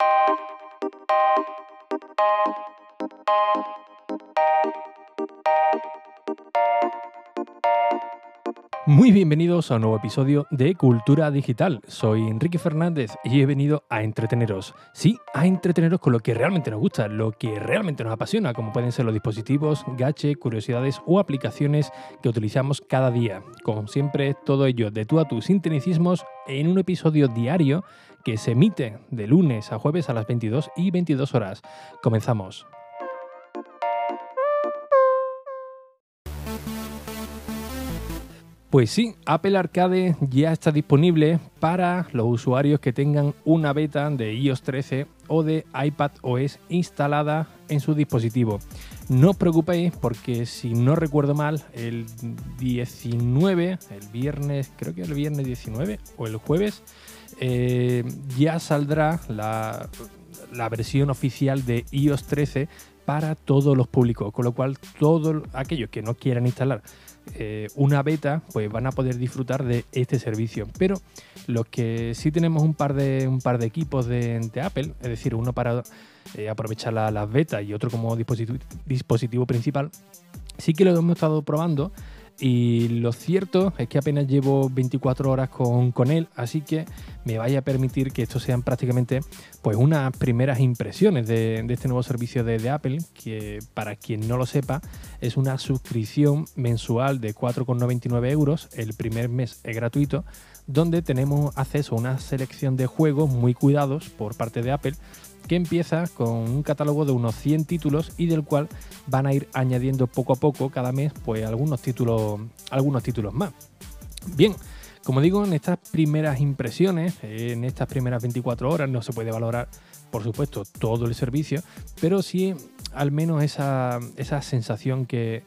Thank you. Muy bienvenidos a un nuevo episodio de Cultura Digital. Soy Enrique Fernández y he venido a entreteneros. Sí, a entreteneros con lo que realmente nos gusta, lo que realmente nos apasiona, como pueden ser los dispositivos, gache, curiosidades o aplicaciones que utilizamos cada día. Como siempre, todo ello de tú a tus sinteticismos en un episodio diario que se emite de lunes a jueves a las 22 y 22 horas. Comenzamos. Pues sí, Apple Arcade ya está disponible para los usuarios que tengan una beta de iOS 13 o de iPad OS instalada en su dispositivo. No os preocupéis porque si no recuerdo mal, el 19, el viernes, creo que el viernes 19 o el jueves, eh, ya saldrá la, la versión oficial de iOS 13 para todos los públicos, con lo cual todos aquellos que no quieran instalar eh, una beta, pues van a poder disfrutar de este servicio. Pero los que sí tenemos un par de, un par de equipos de, Apple, es decir, uno para eh, aprovechar las betas y otro como dispositivo principal, sí que lo hemos estado probando y lo cierto es que apenas llevo 24 horas con, él, así que me vaya a permitir que esto sean prácticamente pues unas primeras impresiones de, este nuevo servicio de, Apple, que para quien no lo sepa es una suscripción mensual de 4,99 euros, el primer mes es gratuito, donde tenemos acceso a una selección de juegos muy cuidados por parte de Apple que empieza con un catálogo de unos 100 títulos y del cual van a ir añadiendo poco a poco cada mes pues algunos títulos, algunos títulos más. Bien, como digo, en estas primeras impresiones, en estas primeras 24 horas no se puede valorar, por supuesto, todo el servicio, pero sí al menos esa, sensación que,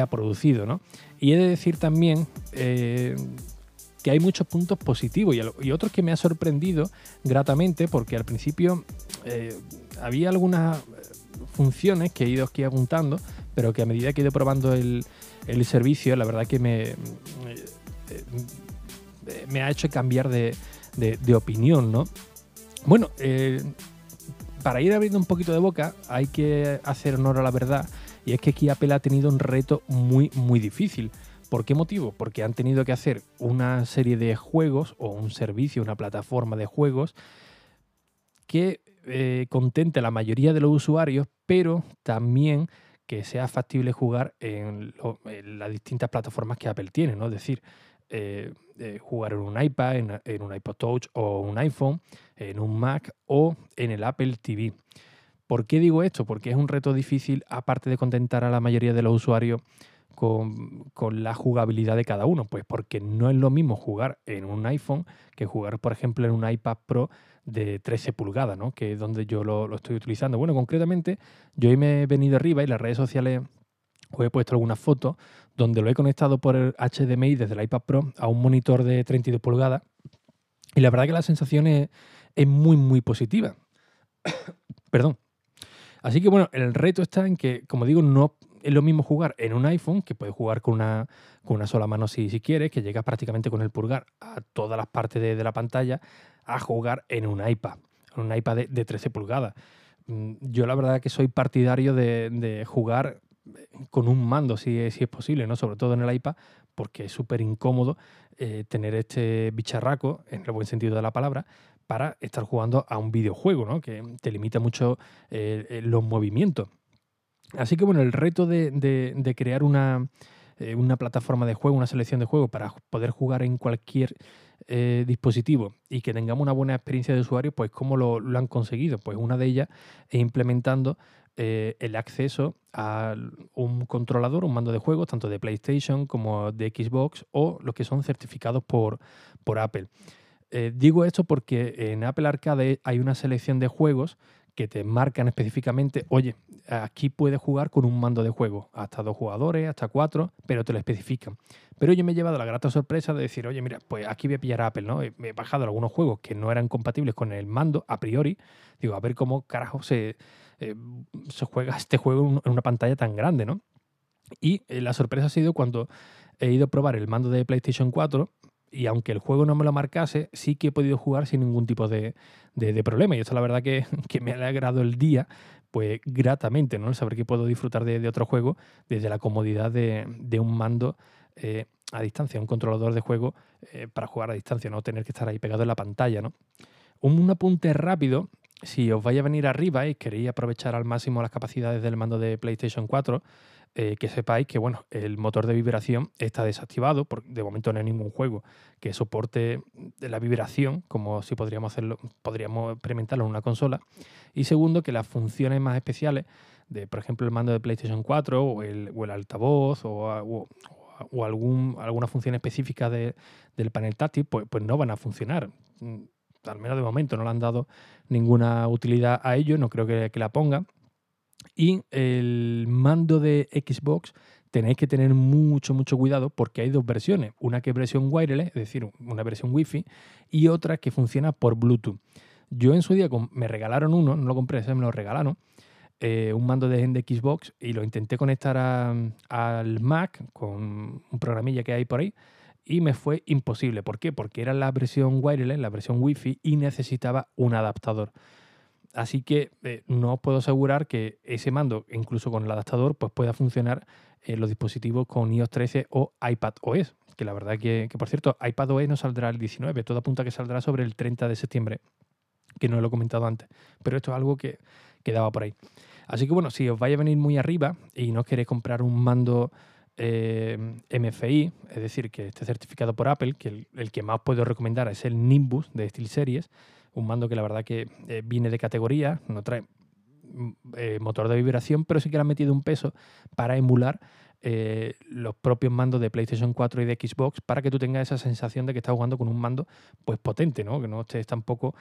ha producido. ¿no? Y he de decir también eh, que hay muchos puntos positivos y, otros que me ha sorprendido gratamente porque al principio eh, había algunas eh, funciones que he ido aquí apuntando, pero que a medida que he ido probando el, servicio, la verdad que me, eh, me ha hecho cambiar de, opinión, ¿no? Bueno, para ir abriendo un poquito de boca hay que hacer honor a la verdad y es que aquí Apple ha tenido un reto muy, muy difícil. ¿Por qué motivo? Porque han tenido que hacer una serie de juegos o un servicio, una plataforma de juegos que eh, contente a la mayoría de los usuarios, pero también que sea factible jugar en, las distintas plataformas que Apple tiene, ¿no? Es decir, eh, eh, jugar en un iPad, en, en, un iPod Touch o un iPhone, en un Mac o en el Apple TV. ¿Por qué digo esto? Porque es un reto difícil, aparte de contentar a la mayoría de los usuarios, con, la jugabilidad de cada uno? Pues porque no es lo mismo jugar en un iPhone que jugar, por ejemplo, en un iPad Pro de 13 pulgadas, ¿no? que es donde yo lo, estoy utilizando. Bueno, concretamente, yo hoy me he venido arriba y las redes sociales os he puesto algunas fotos donde lo he conectado por el HDMI desde el iPad Pro a un monitor de 32 pulgadas y la verdad que la sensación es, es muy, muy positiva. Perdón. Así que bueno, el reto está en que, como digo, no es lo mismo jugar en un iPhone, que puedes jugar con una, con una sola mano si, si quieres, que llegas prácticamente con el pulgar a todas las partes de, la pantalla, a jugar en un iPad, en un iPad de, 13 pulgadas. Mm, yo la verdad que soy partidario de, jugar con un mando, si, si, es posible, ¿no? sobre todo en el iPad, porque es súper incómodo eh, tener este bicharraco, en el buen sentido de la palabra, para estar jugando a un videojuego, ¿no? que te limita mucho eh, eh, los movimientos. Así que bueno, el reto de, crear eh, una, plataforma de juego, una selección de juego para poder jugar en cualquier eh, dispositivo y que tengamos una buena experiencia de usuario, pues ¿cómo lo, han conseguido? Pues una de ellas es implementando eh, el acceso a un controlador, un mando de juegos, tanto de PlayStation como de Xbox o los que son certificados por, por Apple. digo esto porque en Apple Arcade hay una selección de juegos que te marcan específicamente, oye, aquí puedes jugar con un mando de juego, hasta dos jugadores, hasta cuatro, pero te lo especifican. Pero yo me he llevado la grata sorpresa de decir, oye, mira, pues aquí voy a pillar a Apple, ¿no? Me he bajado algunos juegos que no eran compatibles con el mando a priori. Digo, a ver cómo carajo se, eh, se juega este juego en una pantalla tan grande, ¿no? Y eh, la sorpresa ha sido cuando he ido a probar el mando de PlayStation 4 y aunque el juego no me lo marcase, sí que he podido jugar sin ningún tipo de, problema. Y esto la verdad que, me ha alegrado el día, pues gratamente, ¿no? El saber que puedo disfrutar de, otro juego desde la comodidad de, un mando eh, a distancia, un controlador de juego eh, para jugar a distancia, no tener que estar ahí pegado en la pantalla, ¿no? Un apunte rápido, si os vaya a venir arriba y queréis aprovechar al máximo las capacidades del mando de PlayStation 4, eh, que sepáis que bueno, el motor de vibración está desactivado, porque de momento no hay ningún juego que soporte la vibración, como si podríamos hacerlo, podríamos experimentarlo en una consola. Y segundo, que las funciones más especiales de, por ejemplo, el mando de PlayStation 4 o el, o el altavoz o, o, algún, alguna función específica del panel táctil, pues, pues no van a funcionar al menos de momento no le han dado ninguna utilidad a ello, no creo que, la ponga. Y el mando de Xbox tenéis que tener mucho, mucho cuidado porque hay dos versiones. Una que es versión wireless, es decir, una versión Wi-Fi, y otra que funciona por Bluetooth. Yo en su día me regalaron uno, no lo compré, ese me lo regalaron, eh, un mando de, de, Xbox y lo intenté conectar al Mac con un programilla que hay por ahí y me fue imposible. ¿Por qué? Porque era la versión wireless, la versión Wi-Fi y necesitaba un adaptador. Así que eh, no os puedo asegurar que ese mando, incluso con el adaptador, pues pueda funcionar en los dispositivos con iOS 13 o iPad OS. Que la verdad que, que, por cierto, iPad OS no saldrá el 19, todo apunta que saldrá sobre el 30 de septiembre, que no lo he comentado antes. Pero esto es algo que quedaba por ahí. Así que bueno, si os vaya a venir muy arriba y no queréis comprar un mando eh, MFI, es decir, que esté certificado por Apple, que el, que más puedo recomendar es el Nimbus de SteelSeries, un mando que la verdad que eh, viene de categoría, no trae mm, eh, motor de vibración, pero sí que le han metido un peso para emular eh, los propios mandos de PlayStation 4 y de Xbox para que tú tengas esa sensación de que estás jugando con un mando pues potente, ¿no? Que no estés tampoco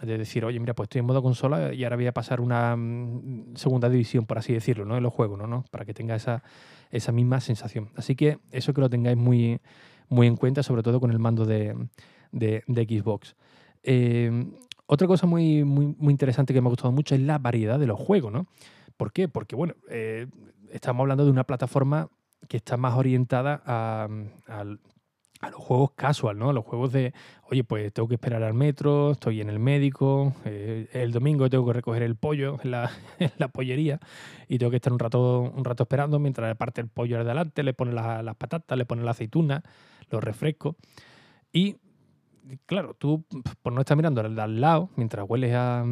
de decir, oye, mira, pues estoy en modo consola y ahora voy a pasar una mm, segunda división, por así decirlo, ¿no? En los juegos, ¿no? Para que tenga esa, esa misma sensación. Así que eso que lo tengáis muy, muy en cuenta, sobre todo con el mando de, Xbox. Eh, otra cosa muy, muy, muy interesante que me ha gustado mucho es la variedad de los juegos, ¿no? ¿Por qué? Porque, bueno, eh, estamos hablando de una plataforma que está más orientada a, los juegos casual, ¿no? A los juegos de, oye, pues tengo que esperar al metro, estoy en el médico, eh, el domingo tengo que recoger el pollo en la, pollería y tengo que estar un rato, un rato esperando mientras parte el pollo de adelante, le pone las patatas, le pone la aceituna, los refrescos. Y claro, tú por no estar mirando al, al lado, mientras hueles a,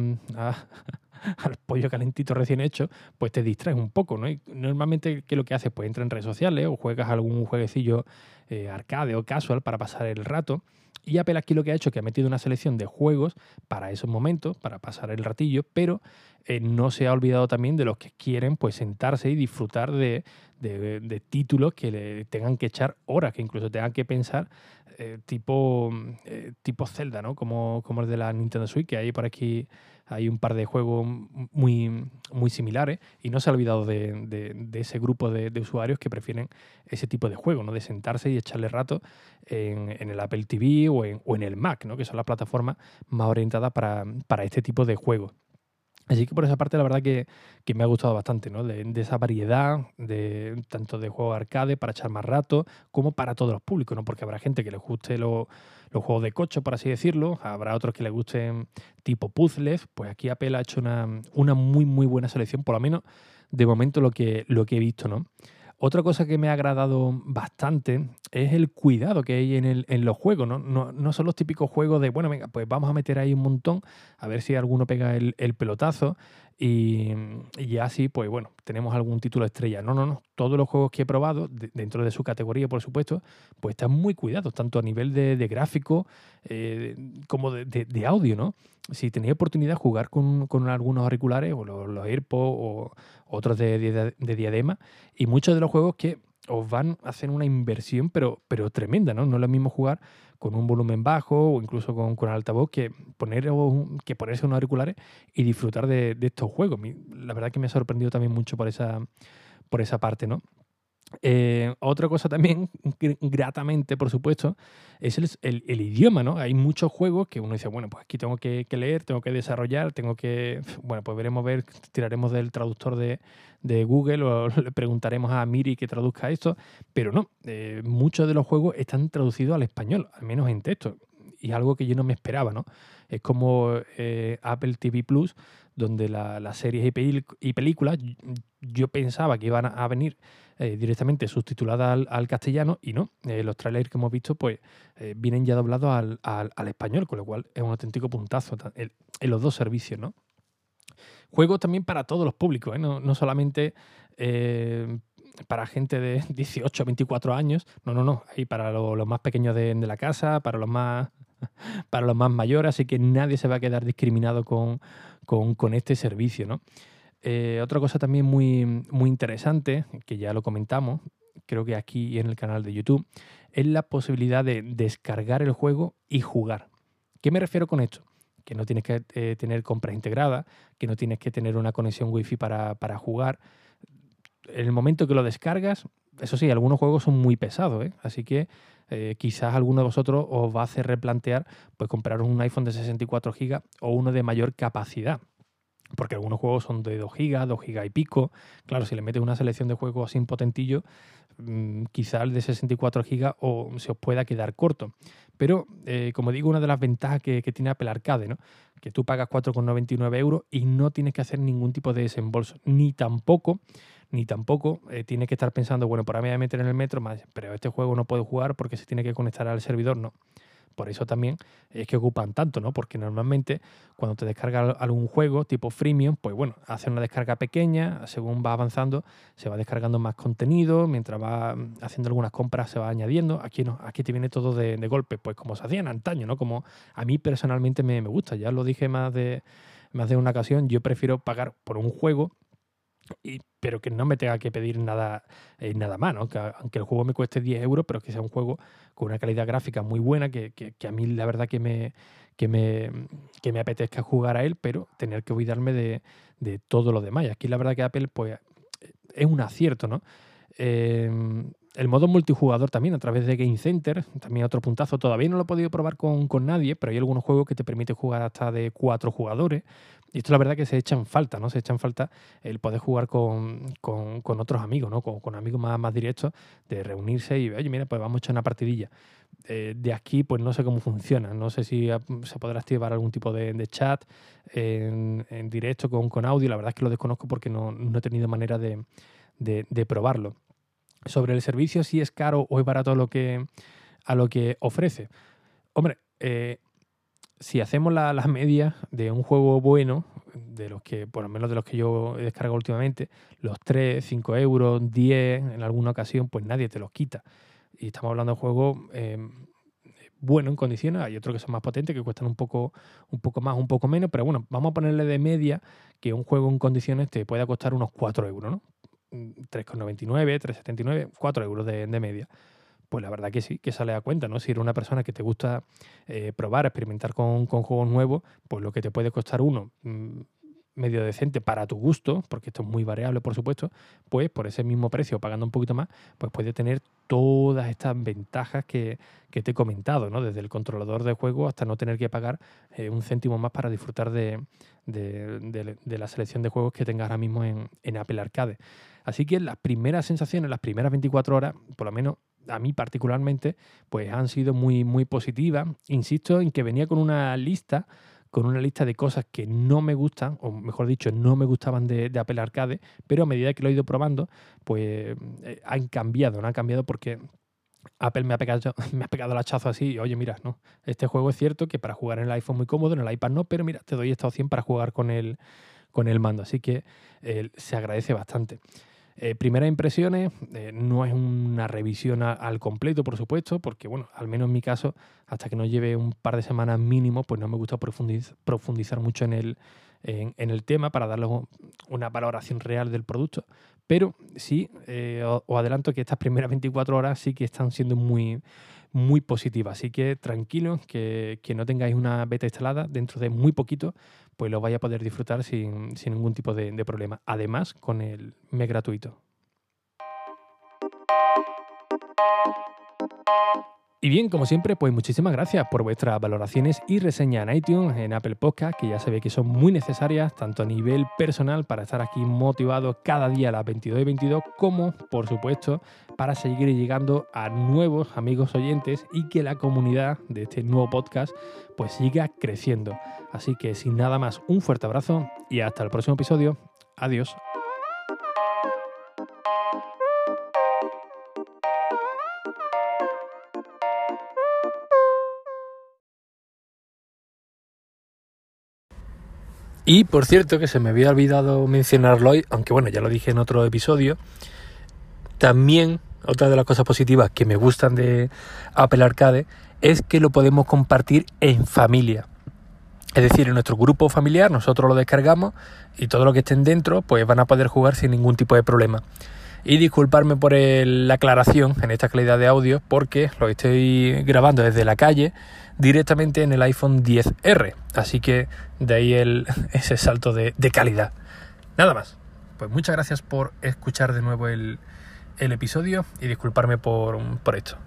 al pollo calentito recién hecho, pues te distraes un poco, ¿no? Y normalmente, ¿qué es lo que haces? Pues entra en redes sociales o juegas algún jueguecillo eh, arcade o casual para pasar el rato. Y Apple aquí lo que ha hecho es que ha metido una selección de juegos para esos momentos, para pasar el ratillo, pero eh, no se ha olvidado también de los que quieren pues sentarse y disfrutar de, títulos que le tengan que echar horas, que incluso tengan que pensar eh, tipo, tipo Zelda, ¿no? Como, como el de la Nintendo Switch, que hay por aquí hay un par de juegos muy, muy similares y no se ha olvidado de, ese grupo de, usuarios que prefieren ese tipo de juego, ¿no? de sentarse y echarle rato en, el Apple TV o en, o en, el Mac, ¿no? que son las plataformas más orientadas para, para este tipo de juegos. Así que por esa parte la verdad que, me ha gustado bastante, ¿no? De, esa variedad, de tanto de juegos arcade para echar más rato, como para todos los públicos, ¿no? Porque habrá gente que les guste los juegos de coche, por así decirlo, habrá otros que les gusten tipo puzzles, pues aquí Apple ha hecho una, una muy, muy buena selección, por lo menos de momento lo que, lo que he visto, ¿no? Otra cosa que me ha agradado bastante es el cuidado que hay en, el, en los juegos, ¿no? ¿no? son los típicos juegos de, bueno, venga, pues vamos a meter ahí un montón, a ver si alguno pega el, el pelotazo y, y, así, pues bueno, tenemos algún título estrella. No, no, no. Todos los juegos que he probado, dentro de su categoría, por supuesto, pues están muy cuidados, tanto a nivel de, gráfico eh, como de, audio, ¿no? Si tenéis oportunidad de jugar con, algunos auriculares, o los, AirPods, o otros de, diadema, y muchos de los juegos que os van a hacer una inversión, pero, pero tremenda, ¿no? No es lo mismo jugar con un volumen bajo o incluso con, con altavoz que, poner, que ponerse unos auriculares y disfrutar de, estos juegos. La verdad que me ha sorprendido también mucho por esa, por esa parte, ¿no? Eh, otra cosa también, gratamente, por supuesto, es el, idioma, ¿no? Hay muchos juegos que uno dice, bueno, pues aquí tengo que, leer, tengo que desarrollar, tengo que. Bueno, pues veremos ver, tiraremos del traductor de, Google o le preguntaremos a Miri que traduzca esto, pero no, eh, muchos de los juegos están traducidos al español, al menos en texto, y algo que yo no me esperaba, ¿no? Es como eh, Apple TV Plus, donde las series y, películas yo pensaba que iban a venir eh, directamente subtituladas al, castellano y no. Eh, los trailers que hemos visto pues vienen ya doblados al, español, con lo cual es un auténtico puntazo en, los dos servicios, ¿no? Juegos también para todos los públicos, no, solamente para gente de 18 a 24 años, no, no, no, hay para los más pequeños de, la casa, para los más para los más mayores, así que nadie se va a quedar discriminado con, este servicio. ¿no? Eh, otra cosa también muy, muy interesante, que ya lo comentamos, creo que aquí en el canal de YouTube, es la posibilidad de descargar el juego y jugar. ¿Qué me refiero con esto? Que no tienes que eh, tener compras integradas, que no tienes que tener una conexión wifi para, para jugar. En el momento que lo descargas, eso sí, algunos juegos son muy pesados, ¿eh? así que eh, quizás alguno de vosotros os va a hacer replantear pues comprar un iPhone de 64 GB o uno de mayor capacidad. Porque algunos juegos son de 2 GB, 2 GB y pico. Claro, si le metes una selección de juegos así potentillo, mm, quizás el de 64 GB o se os pueda quedar corto. Pero, eh, como digo, una de las ventajas que, tiene Apple Arcade, ¿no? que tú pagas 4,99 euros y no tienes que hacer ningún tipo de desembolso, ni tampoco ni tampoco eh, tiene que estar pensando, bueno, por ahí me voy a meter en el metro, pero este juego no puedo jugar porque se tiene que conectar al servidor, no. Por eso también es que ocupan tanto, ¿no? Porque normalmente cuando te descarga algún juego tipo freemium, pues bueno, hace una descarga pequeña, según va avanzando, se va descargando más contenido, mientras va mm, haciendo algunas compras se va añadiendo. Aquí no, aquí te viene todo de, golpe, pues como se hacía en antaño, ¿no? Como a mí personalmente me, me gusta, ya lo dije más de, más de una ocasión, yo prefiero pagar por un juego pero que no me tenga que pedir nada, eh, nada más, ¿no? que, aunque el juego me cueste 10 euros, pero que sea un juego con una calidad gráfica muy buena, que, que, a mí la verdad que me, que me, que me apetezca jugar a él, pero tener que olvidarme de, de todo lo demás. Aquí la verdad que Apple pues, es un acierto, ¿no? Eh, el modo multijugador también a través de Game Center, también otro puntazo. Todavía no lo he podido probar con, nadie, pero hay algunos juegos que te permiten jugar hasta de cuatro jugadores. Y esto la verdad que se echan falta, ¿no? Se echan falta el poder jugar con, otros amigos, ¿no? Con, amigos más, más directos, de reunirse y, oye, mira, pues vamos a echar una partidilla. Eh, de aquí, pues no sé cómo funciona. No sé si se podrá activar algún tipo de, chat en, directo con, audio. La verdad es que lo desconozco porque no, he tenido manera de, de probarlo sobre el servicio, si es caro o es barato a lo que, a lo que ofrece. Hombre, eh, si hacemos la, las medias de un juego bueno, de los que, por lo menos de los que yo he descargado últimamente, los 3, 5 euros, 10 en alguna ocasión, pues nadie te los quita. Y estamos hablando de juegos eh, buenos en condiciones, hay otros que son más potentes, que cuestan un poco, un poco más, un poco menos, pero bueno, vamos a ponerle de media que un juego en condiciones te pueda costar unos 4 euros, ¿no? 3,99, 3,79, 4 euros de, media. Pues la verdad que sí, que sale a cuenta, ¿no? Si eres una persona que te gusta eh, probar, experimentar con, juegos nuevos, pues lo que te puede costar uno mm, medio decente para tu gusto, porque esto es muy variable, por supuesto, pues por ese mismo precio, pagando un poquito más, pues puede tener todas estas ventajas que, te he comentado, ¿no? Desde el controlador de juego hasta no tener que pagar eh, un céntimo más para disfrutar de, la selección de juegos que tengas ahora mismo en, en Apple Arcade. Así que las primeras sensaciones, las primeras 24 horas, por lo menos a mí particularmente, pues han sido muy, muy positivas. Insisto en que venía con una lista, con una lista de cosas que no me gustan, o mejor dicho, no me gustaban de, Apple Arcade, pero a medida que lo he ido probando, pues eh, han cambiado, no han cambiado porque Apple me ha pegado, me ha pegado el hachazo así, oye, mira, no, este juego es cierto que para jugar en el iPhone muy cómodo, en el iPad no, pero mira, te doy esta opción para jugar con el, con el mando, así que eh, se agradece bastante. Eh, primeras impresiones, eh, no es una revisión al completo, por supuesto, porque, bueno, al menos en mi caso, hasta que no lleve un par de semanas mínimo, pues no me gusta profundizar, mucho en el, en, el tema para darle una valoración real del producto. Pero sí, eh, os adelanto que estas primeras 24 horas sí que están siendo muy, muy positivas. Así que tranquilos, que, que no tengáis una beta instalada dentro de muy poquito pues lo vaya a poder disfrutar sin, ningún tipo de, de problema. Además, con el mes gratuito. Y bien, como siempre, pues muchísimas gracias por vuestras valoraciones y reseñas en iTunes, en Apple Podcast, que ya sabéis que son muy necesarias, tanto a nivel personal para estar aquí motivado cada día a las 22 y 22, como, por supuesto, para seguir llegando a nuevos amigos oyentes y que la comunidad de este nuevo podcast pues siga creciendo. Así que sin nada más, un fuerte abrazo y hasta el próximo episodio. Adiós. Y por cierto, que se me había olvidado mencionarlo hoy, aunque bueno, ya lo dije en otro episodio, también otra de las cosas positivas que me gustan de Apple Arcade es que lo podemos compartir en familia. Es decir, en nuestro grupo familiar nosotros lo descargamos y todo lo que estén dentro pues van a poder jugar sin ningún tipo de problema. Y disculparme por la aclaración en esta calidad de audio porque lo estoy grabando desde la calle directamente en el iPhone 10R. Así que de ahí el, ese salto de, calidad. Nada más. Pues muchas gracias por escuchar de nuevo el, el episodio y disculparme por, por esto.